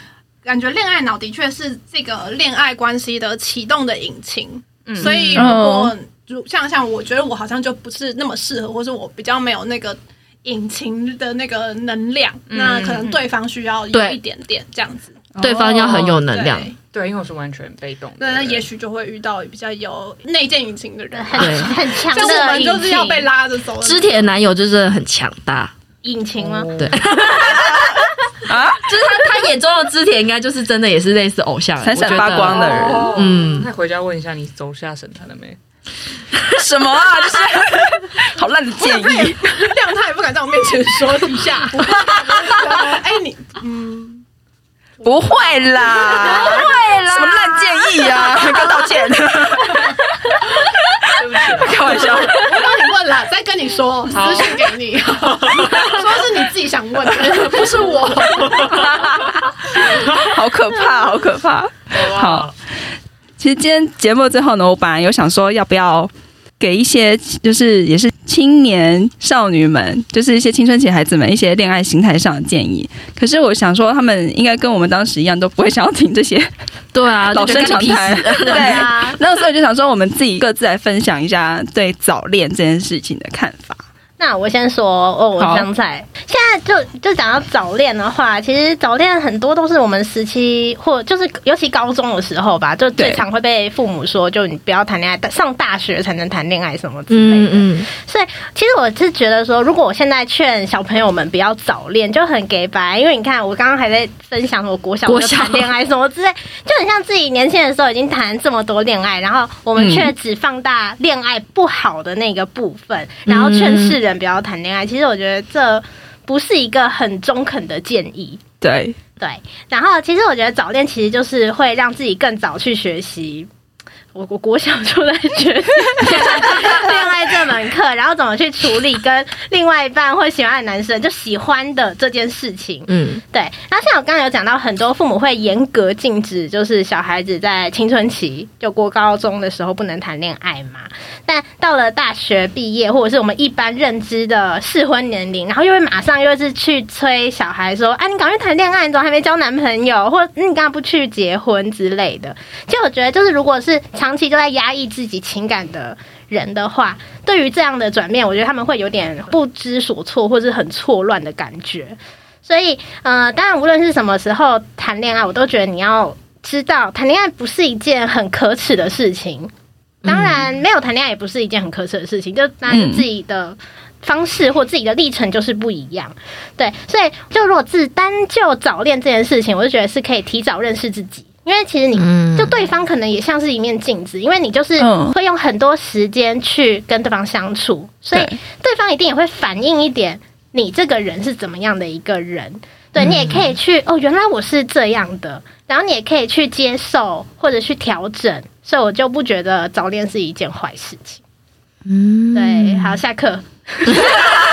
感觉恋爱脑的确是这个恋爱关系的启动的引擎，嗯、所以如果如像像我觉得我好像就不是那么适合，或是我比较没有那个引擎的那个能量，嗯、那可能对方需要有一点点这样子，对，对方要很有能量，对，对，因为我是完全被动，的那也许就会遇到比较有内建引擎的人，很很 强的引擎，我们就是要被拉着走。知铁男友就是很强大引擎吗？对。啊，就是他，他眼中的织田应该就是真的，也是类似偶像，闪闪发光的人。嗯，那回家问一下，你走下神坛了没？什么啊？就是 好烂的建议，亮他也不敢在我面前说一下。哎，你嗯，不会啦，不会啦，什么烂建议啊？跟道歉。对不起，开玩笑。我帮你问了，再跟你说，私信给你，说是你自己。想问的，不是我。好可怕，好可怕。好，其实今天节目最后呢，我本来有想说要不要。给一些就是也是青年少女们，就是一些青春期孩子们一些恋爱心态上的建议。可是我想说，他们应该跟我们当时一样，都不会想要听这些。对啊，老生常谈。对啊，那所以就想说，我们自己各自来分享一下对早恋这件事情的看法。那我先说哦，我刚才现在就就讲到早恋的话，其实早恋很多都是我们时期或就是尤其高中的时候吧，就最常会被父母说，就你不要谈恋爱，上大学才能谈恋爱什么之类的。嗯嗯。所以其实我是觉得说，如果我现在劝小朋友们不要早恋，就很给白，因为你看我刚刚还在分享我国小就谈恋爱什么之类，就很像自己年轻的时候已经谈这么多恋爱，然后我们却只放大恋爱不好的那个部分，然后劝世人。不要谈恋爱，其实我觉得这不是一个很中肯的建议。对对，然后其实我觉得早恋其实就是会让自己更早去学习。我我国小就在学恋爱这门课，然后怎么去处理跟另外一半会喜欢的男生就喜欢的这件事情。嗯，对。然后像我刚刚有讲到，很多父母会严格禁止，就是小孩子在青春期就过高中的时候不能谈恋爱嘛。但到了大学毕业，或者是我们一般认知的适婚年龄，然后又会马上又是去催小孩说：“啊，你赶快谈恋爱，你怎么还没交男朋友？或者你干嘛不去结婚之类的？”其实我觉得，就是如果是长期都在压抑自己情感的人的话，对于这样的转变，我觉得他们会有点不知所措，或是很错乱的感觉。所以，呃，当然，无论是什么时候谈恋爱，我都觉得你要知道，谈恋爱不是一件很可耻的事情。当然，没有谈恋爱也不是一件很可耻的事情，就当然自己的方式或自己的历程就是不一样。对，所以就如果自单就早恋这件事情，我就觉得是可以提早认识自己。因为其实你就对方可能也像是一面镜子，因为你就是会用很多时间去跟对方相处，所以对方一定也会反映一点你这个人是怎么样的一个人。对，你也可以去哦，原来我是这样的，然后你也可以去接受或者去调整，所以我就不觉得早恋是一件坏事情。嗯，对，好，下课。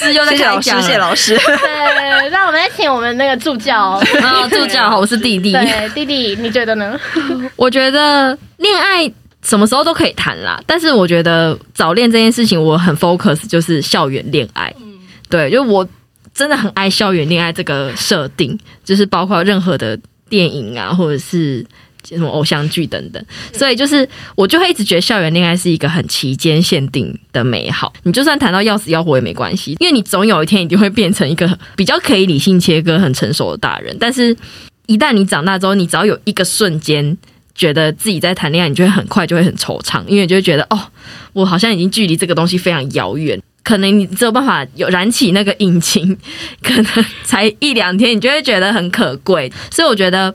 大师又在讲，谢谢老师，谢谢老师。对，那我们来请我们那个助教。啊，助教好，我是弟弟。对，弟弟，你觉得呢？我觉得恋爱什么时候都可以谈啦，但是我觉得早恋这件事情，我很 focus，就是校园恋爱。嗯，对，就我真的很爱校园恋爱这个设定，就是包括任何的电影啊，或者是。什么偶像剧等等，所以就是我就会一直觉得校园恋爱是一个很期间限定的美好。你就算谈到要死要活也没关系，因为你总有一天一定会变成一个比较可以理性切割、很成熟的大人。但是，一旦你长大之后，你只要有一个瞬间觉得自己在谈恋爱，你就会很快就会很惆怅，因为你就会觉得哦，我好像已经距离这个东西非常遥远。可能你只有办法有燃起那个引擎，可能才一两天，你就会觉得很可贵。所以我觉得。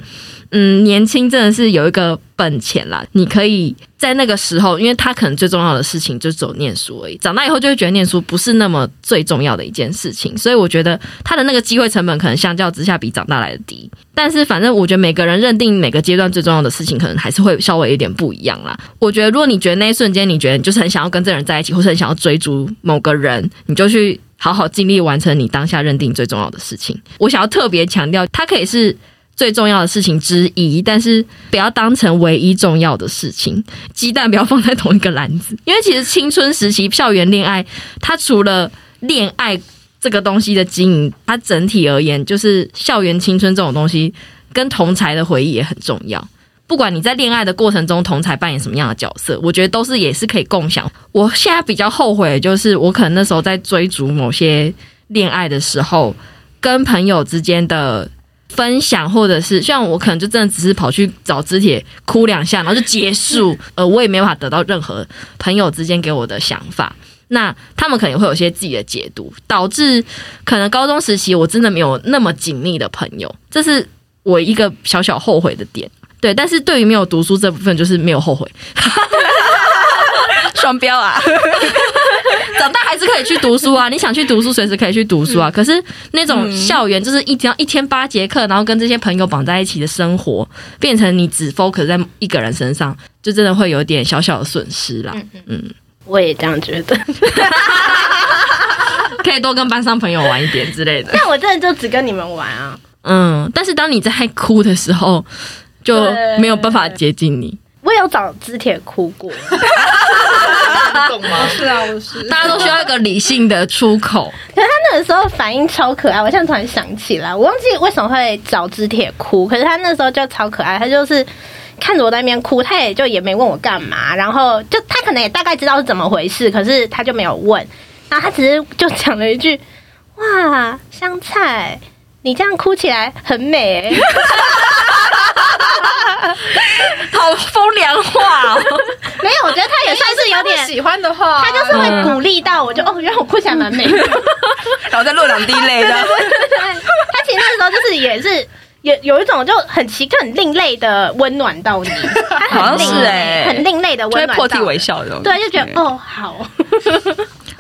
嗯，年轻真的是有一个本钱啦，你可以在那个时候，因为他可能最重要的事情就走念书而已。长大以后就会觉得念书不是那么最重要的一件事情，所以我觉得他的那个机会成本可能相较之下比长大来的低。但是反正我觉得每个人认定每个阶段最重要的事情，可能还是会稍微有点不一样啦。我觉得如果你觉得那一瞬间你觉得你就是很想要跟这人在一起，或是很想要追逐某个人，你就去好好尽力完成你当下认定最重要的事情。我想要特别强调，它可以是。最重要的事情之一，但是不要当成唯一重要的事情。鸡蛋不要放在同一个篮子，因为其实青春时期校园恋爱，它除了恋爱这个东西的经营，它整体而言，就是校园青春这种东西，跟同才的回忆也很重要。不管你在恋爱的过程中，同才扮演什么样的角色，我觉得都是也是可以共享。我现在比较后悔就是，我可能那时候在追逐某些恋爱的时候，跟朋友之间的。分享，或者是像我可能就真的只是跑去找肢体哭两下，然后就结束。呃，我也没办法得到任何朋友之间给我的想法。那他们可能会有些自己的解读，导致可能高中时期我真的没有那么紧密的朋友，这是我一个小小后悔的点。对，但是对于没有读书这部分，就是没有后悔。双标啊！长大还是可以去读书啊！你想去读书，随时可以去读书啊。可是那种校园，就是一天一天八节课，然后跟这些朋友绑在一起的生活，变成你只 focus 在一个人身上，就真的会有点小小的损失啦。嗯，我也这样觉得。可以多跟班上朋友玩一点之类的。但我真的就只跟你们玩啊。嗯，但是当你在哭的时候，就没有办法接近你。我有找肢铁哭过，懂吗？是啊，我是。大家都需要一个理性的出口。可是他那个时候反应超可爱，我现在突然想起来，我忘记为什么会找肢铁哭。可是他那时候就超可爱，他就是看着我在那边哭，他也就也没问我干嘛，然后就他可能也大概知道是怎么回事，可是他就没有问，然后他只是就讲了一句：“哇，香菜。”你这样哭起来很美，欸，好风凉话哦。没有，我觉得他也算是有点喜欢的话，他就是会鼓励到我就，就哦，原来我哭起来蛮美的，然后再落两滴泪的。他其实那时候就是也是有有一种就很奇特、很另类的温暖到你，好像是哎，很另类的温暖，会破涕为笑的。对，就觉得哦好。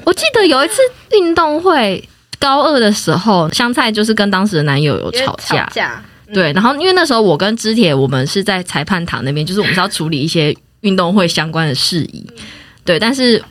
我记得有一次运动会。高二的时候，香菜就是跟当时的男友有吵架，吵架嗯、对，然后因为那时候我跟肢铁，我们是在裁判堂那边，就是我们是要处理一些运动会相关的事宜，对，但是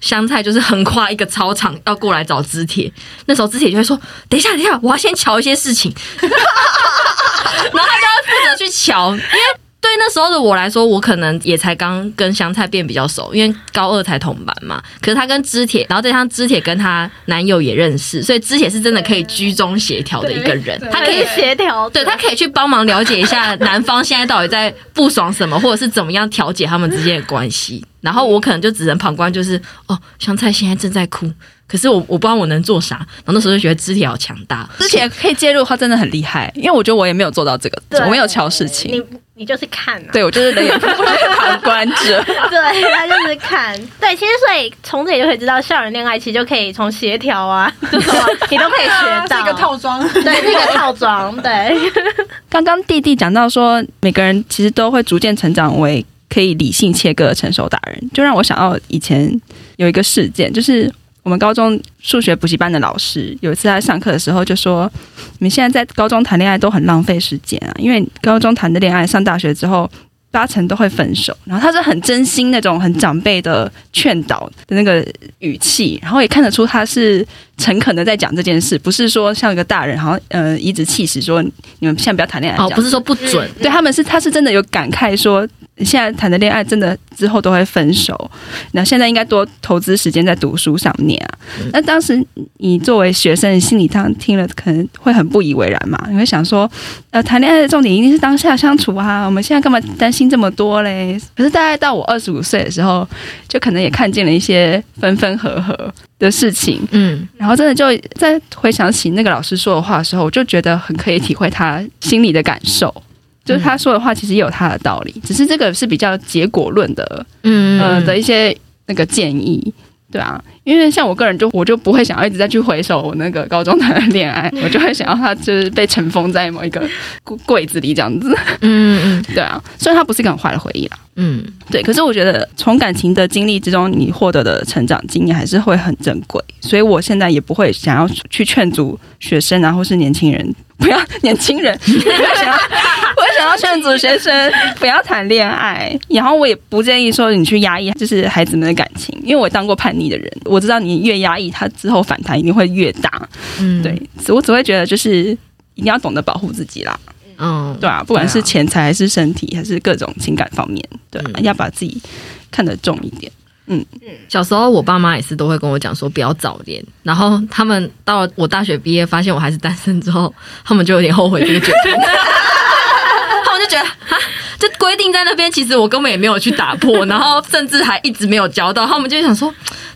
香菜就是横跨一个操场要过来找肢铁，那时候肢铁就会说：“等一下，等一下，我要先瞧一些事情。”然后他就要负责去瞧，因为。对那时候的我来说，我可能也才刚跟香菜变比较熟，因为高二才同班嘛。可是她跟肢铁，然后再加上肢铁跟她男友也认识，所以肢铁是真的可以居中协调的一个人。她可以协调，对，她可以去帮忙了解一下男方现在到底在不爽什么，或者是怎么样调解他们之间的关系。然后我可能就只能旁观，就是哦，香菜现在正在哭。可是我我不知道我能做啥，然后那时候就觉得肢体好强大，肢铁可以介入，他真的很厉害。因为我觉得我也没有做到这个，我没有敲事情。你你就是看、啊，对我就是冷眼旁观者。对，他就是看。对，其实所以从这里就可以知道，校园恋爱其实就可以从协调啊，你都可以学到。一个套装，对，那个套装。对，刚刚弟弟讲到说，每个人其实都会逐渐成长为可以理性切割的成熟大人，就让我想到以前有一个事件，就是。我们高中数学补习班的老师有一次在上课的时候就说：“你们现在在高中谈恋爱都很浪费时间啊，因为高中谈的恋爱上大学之后八成都会分手。”然后他是很真心那种很长辈的劝导的那个语气，然后也看得出他是诚恳的在讲这件事，不是说像一个大人，然后呃颐指气使说你们现在不要谈恋爱。哦，不是说不准，对他们是他是真的有感慨说。现在谈的恋爱真的之后都会分手，那现在应该多投资时间在读书上面啊。那当时你作为学生，心里当听了可能会很不以为然嘛？你会想说，呃，谈恋爱的重点一定是当下相处啊，我们现在干嘛担心这么多嘞？可是大概到我二十五岁的时候，就可能也看见了一些分分合合的事情，嗯，然后真的就在回想起那个老师说的话的时候，我就觉得很可以体会他心里的感受。就是他说的话，其实也有他的道理，只是这个是比较结果论的，嗯。呃的一些那个建议，对啊，因为像我个人就我就不会想要一直再去回首我那个高中谈的恋爱，我就会想要他就是被尘封在某一个柜子里这样子，嗯嗯，对啊，虽然他不是一个很坏的回忆啦，嗯，对，可是我觉得从感情的经历之中，你获得的成长经验还是会很珍贵，所以我现在也不会想要去劝阻学生啊，或是年轻人。不要 年轻人，我想要，我想要劝阻学生不要谈恋爱，然后我也不建议说你去压抑，就是孩子们的感情，因为我当过叛逆的人，我知道你越压抑，它之后反弹一定会越大。嗯，对，我只会觉得就是一定要懂得保护自己啦。嗯，对啊，不管是钱财还是身体，还是各种情感方面，对啊，要把自己看得重一点。嗯嗯，小时候我爸妈也是都会跟我讲说不要早恋，然后他们到了我大学毕业发现我还是单身之后，他们就有点后悔这个决定，他们就觉得啊，这规定在那边，其实我根本也没有去打破，然后甚至还一直没有交到，他们就想说。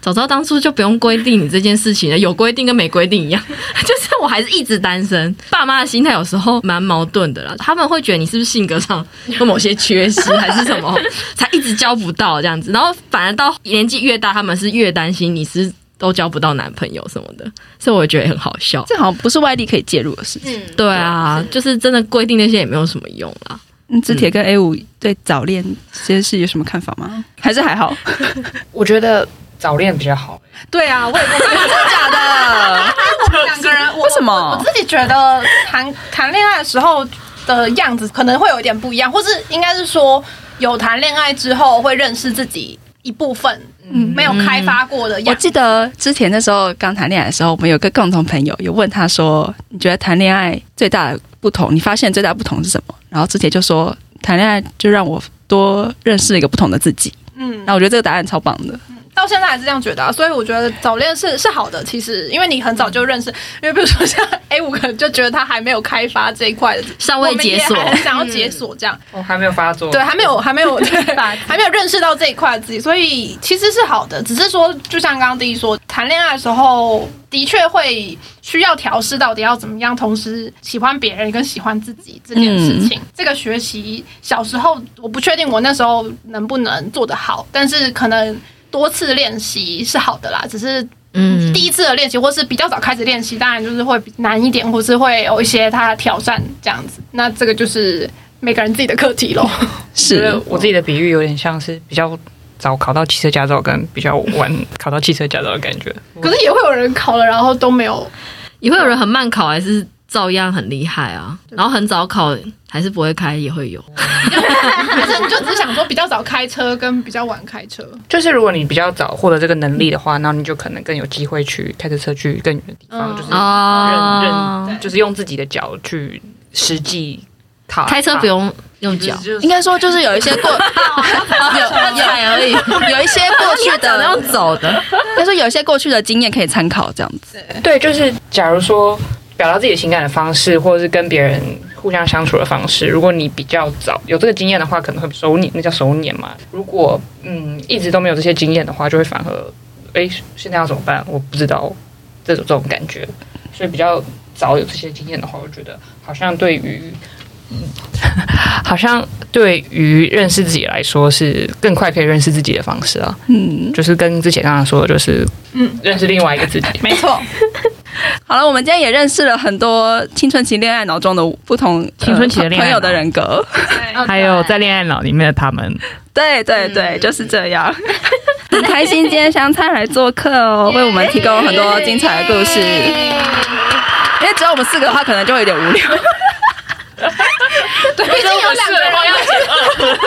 早知道当初就不用规定你这件事情了，有规定跟没规定一样，就是我还是一直单身。爸妈的心态有时候蛮矛盾的啦，他们会觉得你是不是性格上有某些缺失，还是什么，才一直交不到这样子。然后反而到年纪越大，他们是越担心你是都交不到男朋友什么的，所以我觉得很好笑。这好像不是外力可以介入的事情。对啊，就是真的规定那些也没有什么用啦。嗯，肢铁跟 A 五对早恋这件事有什么看法吗？还是还好？我觉得。早恋比较好。对啊，我也真的假的？我们两个人，为什么？我自己觉得谈谈恋爱的时候的样子可能会有一点不一样，或是应该是说有谈恋爱之后会认识自己一部分嗯，没有开发过的样子。我记得之前那时候刚谈恋爱的时候，我们有个共同朋友有问他说：“你觉得谈恋爱最大的不同？你发现最大不同是什么？”然后之前就说：“谈恋爱就让我多认识一个不同的自己。”嗯，那我觉得这个答案超棒的。到现在还是这样觉得、啊，所以我觉得早恋是是好的。其实，因为你很早就认识，因为比如说像 A 五可能就觉得他还没有开发这一块的，尚未解锁，很想要解锁这样。我、嗯哦、还没有发作，对，还没有，还没有，对，还没有认识到这一块自己，所以其实是好的。只是说，就像刚刚第一说，谈恋爱的时候的确会需要调试，到底要怎么样同时喜欢别人跟喜欢自己这件事情。嗯、这个学习小时候我不确定我那时候能不能做得好，但是可能。多次练习是好的啦，只是嗯，第一次的练习或是比较早开始练习，当然就是会难一点，或是会有一些他的挑战这样子。那这个就是每个人自己的课题喽。是我自己的比喻有点像是比较早考到汽车驾照，跟比较晚考到汽车驾照的感觉。可是也会有人考了，然后都没有，也会有人很慢考，还是？照样很厉害啊，然后很早考还是不会开也会有，还是你就只想说比较早开车跟比较晚开车，就是如果你比较早获得这个能力的话，那你就可能更有机会去开着车去更远的地方，嗯、就是认、哦、认，就是用自己的脚去实际踏。开车不用用脚，应该说就是有一些过 有有而已，有一些过去的 用走的，但是有一些过去的经验可以参考，这样子。对，就是假如说。表达自己的情感的方式，或者是跟别人互相相处的方式，如果你比较早有这个经验的话，可能会熟稔，那叫熟稔嘛。如果嗯一直都没有这些经验的话，就会反而哎，现在要怎么办？我不知道这种这种感觉。所以比较早有这些经验的话，我觉得好像对于嗯，好像对于认识自己来说是更快可以认识自己的方式啊。嗯，就是跟之前刚刚说的，就是嗯，认识另外一个自己。没错。好了，我们今天也认识了很多青春期恋爱脑中的不同青春期的恋爱、呃、朋友的人格，还有在恋爱脑里面的他们。对对对，嗯、就是这样。很开心今天香菜来做客哦，为我们提供很多精彩的故事。因为只有我们四个的话，可能就会有点无聊。对，毕竟有两个人要剪。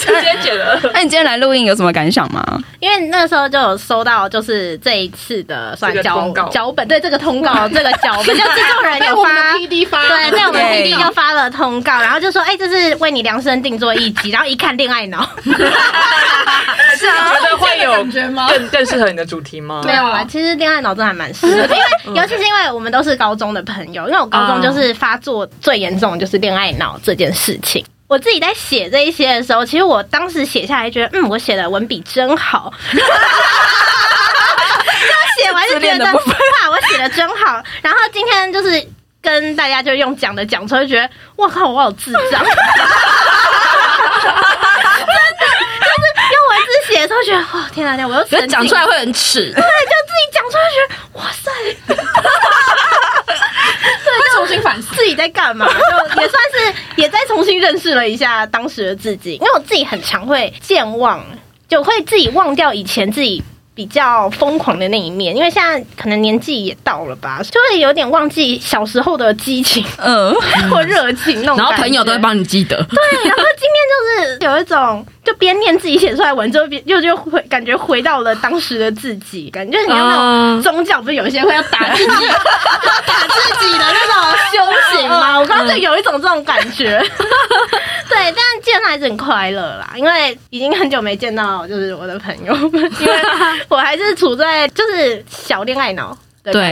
直接剪了。那你今天来录音有什么感想吗？因为那时候就有收到，就是这一次的算脚脚本，对这个通告，这个脚本，就制作人有发 PD 发，对，在我们 PD 就发了通告，然后就说，哎，这是为你量身定做一集，然后一看恋爱脑，是啊，觉得会有更更适合你的主题吗？没有啊，其实恋爱脑真的还蛮适合的，因为尤其是因为我们都是高中的朋友，因为我高中就是发作最严重的就是恋爱脑这件事情。我自己在写这一些的时候，其实我当时写下来觉得，嗯，我写的文笔真好。刚写完就觉得，哇，我写的真好。然后今天就是跟大家就用讲的讲出来，就觉得，哇靠，我好智障。真的，就是用文字写的时候觉得，哇，天哪，天哪，我又觉得讲出来会很耻。对，就自己讲出来觉得，哇塞。重新反思自己在干嘛，就也算是也再重新认识了一下当时的自己，因为我自己很常会健忘，就会自己忘掉以前自己比较疯狂的那一面，因为现在可能年纪也到了吧，就会有点忘记小时候的激情，嗯，或热情那种。然后朋友都会帮你记得。对，然后今天就是有一种。就边念自己写出来文，之后边又就回感觉回到了当时的自己，感觉你有那种宗教，不是有一些会要打自己、要打自己的那种修行吗？我刚刚就有一种这种感觉。对，但见还是很快乐啦，因为已经很久没见到就是我的朋友们，因为我还是处在就是小恋爱脑。对，对，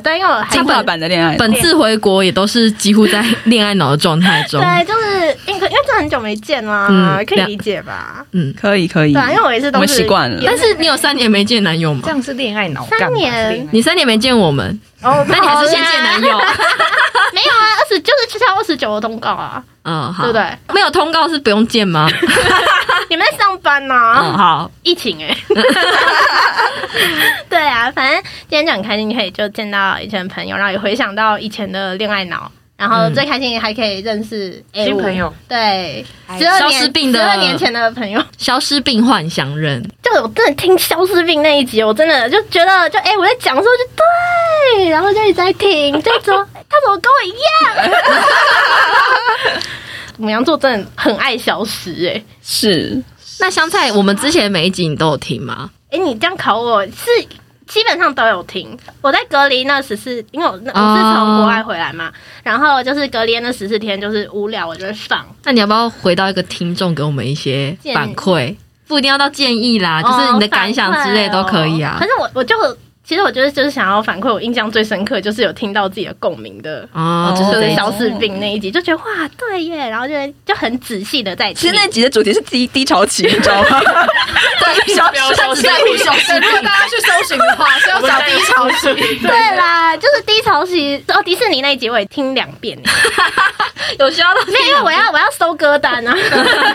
对，因为进化版的恋爱，本次回国也都是几乎在恋爱脑的状态中。对，就是因为因为这很久没见啦，嗯、可以理解吧？嗯，可以可以。对，因为我也是都是习惯了。但是你有三年没见男友吗？这样是恋爱脑。三年，你三年没见我们，哦，那你还是先见男友？没有啊，二十就是超二十九的通告啊。嗯，好，对不对？没有通告是不用见吗？你们在上班呢、啊？嗯，好，疫情哎、欸。对啊，反正今天就很开心，可以就见到以前的朋友，然后也回想到以前的恋爱脑，然后最开心还可以认识新朋友。对，十二年十二年前的朋友，消失病幻想人。就我真的听消失病那一集，我真的就觉得，就哎、欸，我在讲的时候就对，然后就一直在听，就说他怎么跟我一样。牡羊座真的很爱消失、欸，哎，是。那香菜，我们之前每一集你都有听吗？哎，你这样考我是基本上都有听。我在隔离那十四，因为我我是从国外回来嘛，哦、然后就是隔离那十四天，就是无聊，我就会放。那你要不要回到一个听众，给我们一些反馈？不一定要到建议啦，就是你的感想之类都可以啊。可是我我就。其实我觉得就是想要反馈，我印象最深刻就是有听到自己的共鸣的哦，就是小士兵那一集，就觉得哇，对耶，然后就就很仔细的在听。其实那集的主题是低低潮期，你知道吗？对，小小士兵，小士兵，如果大家去搜寻的话，是要找低潮期。对啦，就是低潮期。哦，迪士尼那一集我也听两遍，有需要的。没有，因为我要我要搜歌单啊，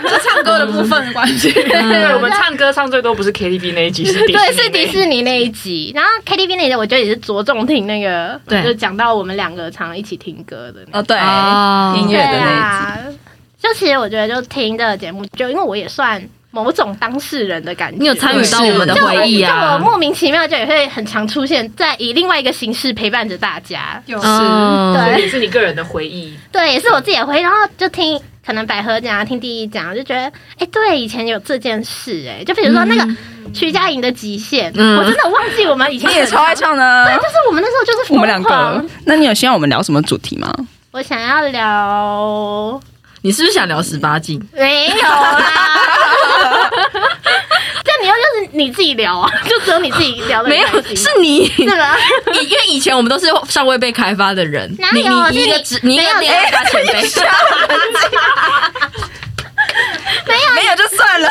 就唱歌的部分的关系。对，我们唱歌唱最多不是 KTV 那一集，是迪对，是迪士尼那一集，然后。KTV 那些，我觉得也是着重听那个，对，就讲到我们两个常一起听歌的那哦，对，音乐的那一集。就其实我觉得，就听这个节目，就因为我也算某种当事人的感觉，你有参与到我们的回忆啊，就我莫名其妙就也会很常出现在以另外一个形式陪伴着大家，就是对，也是你个人的回忆，对，也是我自己的回忆，然后就听。可能百合讲听第一讲就觉得，哎、欸，对，以前有这件事、欸，哎，就比如说那个徐佳莹的极限，嗯、我真的忘记我们以前也超爱唱的，对，就是我们那时候就是我们两个。那你有希望我们聊什么主题吗？我想要聊，你是不是想聊十八禁？没有啦。你要就是你自己聊啊，就只有你自己聊的。没有，是你，是吧？因为以前我们都是尚未被开发的人。哪有？你一个只，你一个第二家前辈。没有，没有就算了。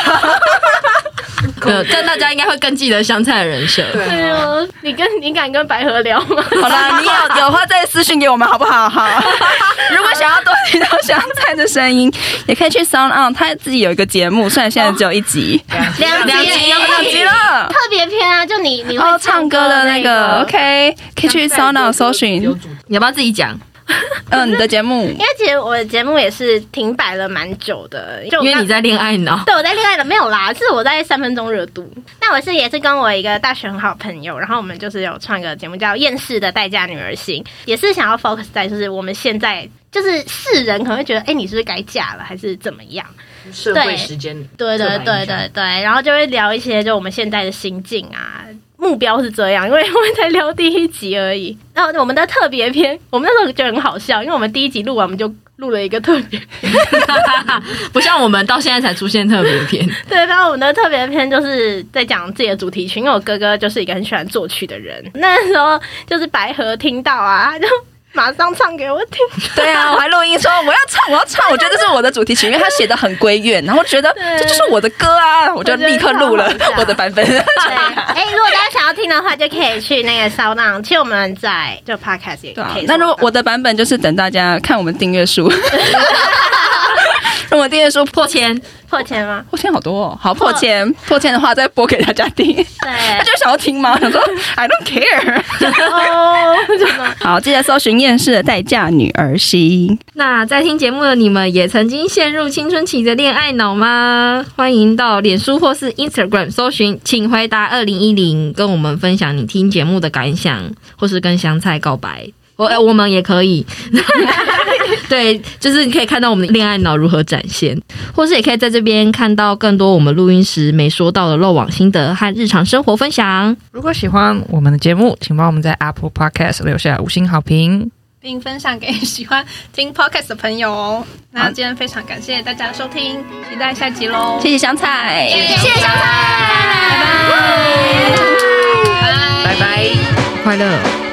但大家应该会更记得香菜的人设。对啊，你跟你敢跟百合聊吗？好啦，你有有话再私讯给我们好不好？好。如果想要多听到香菜的声音，也可以去 Sound On，他自己有一个节目，虽然现在只有一集，两集，两集了，特别篇啊，就你你会唱歌的那个，OK，可以去 Sound On 搜寻。你要不要自己讲？嗯，你的节目，因为其实我的节目也是停摆了蛮久的，就因为你在恋爱脑。对，我在恋爱脑没有啦，是我在三分钟热度。那我是也是跟我一个大学很好朋友，然后我们就是有创一个节目叫《厌世的待嫁女儿心》，也是想要 focus 在就是我们现在就是世人可能会觉得，哎、欸，你是不是该嫁了，还是怎么样？社会时间，对对对对对，然后就会聊一些就我们现在的心境啊。目标是这样，因为我们才聊第一集而已。然后我们的特别篇，我们那时候觉得很好笑，因为我们第一集录完，我们就录了一个特别，不像我们到现在才出现特别篇。对，然后我们的特别篇就是在讲自己的主题曲，因为我哥哥就是一个很喜欢作曲的人。那时候就是白河听到啊，就。马上唱给我听。对啊，我还录音说我要唱，我要唱。我觉得这是我的主题曲，因为他写的很归院，然后觉得这就是我的歌啊，我就立刻录了 我的版本。对，哎，如果大家想要听的话，就可以去那个 SoundOn，其实我们在就 Podcast 也可以。那如果我的版本就是等大家看我们订阅数。如果订阅数破千，破千吗？破千好多哦，好破千，破千的话再播给大家听。对，他就想要听吗？想说 I don't care。哦，好，记得搜寻厌世的代嫁女儿心。那在听节目的你们，也曾经陷入青春期的恋爱脑吗？欢迎到脸书或是 Instagram 搜寻，请回答二零一零，跟我们分享你听节目的感想，或是跟香菜告白。我我们也可以。对，就是你可以看到我们的恋爱脑如何展现，或是也可以在这边看到更多我们录音时没说到的漏网心得和日常生活分享。如果喜欢我们的节目，请帮我们在 Apple Podcast 留下五星好评，并分享给喜欢听 Podcast 的朋友哦。那今天非常感谢大家的收听，期待下集喽！谢谢香菜，谢谢香菜，拜拜，拜拜，快乐。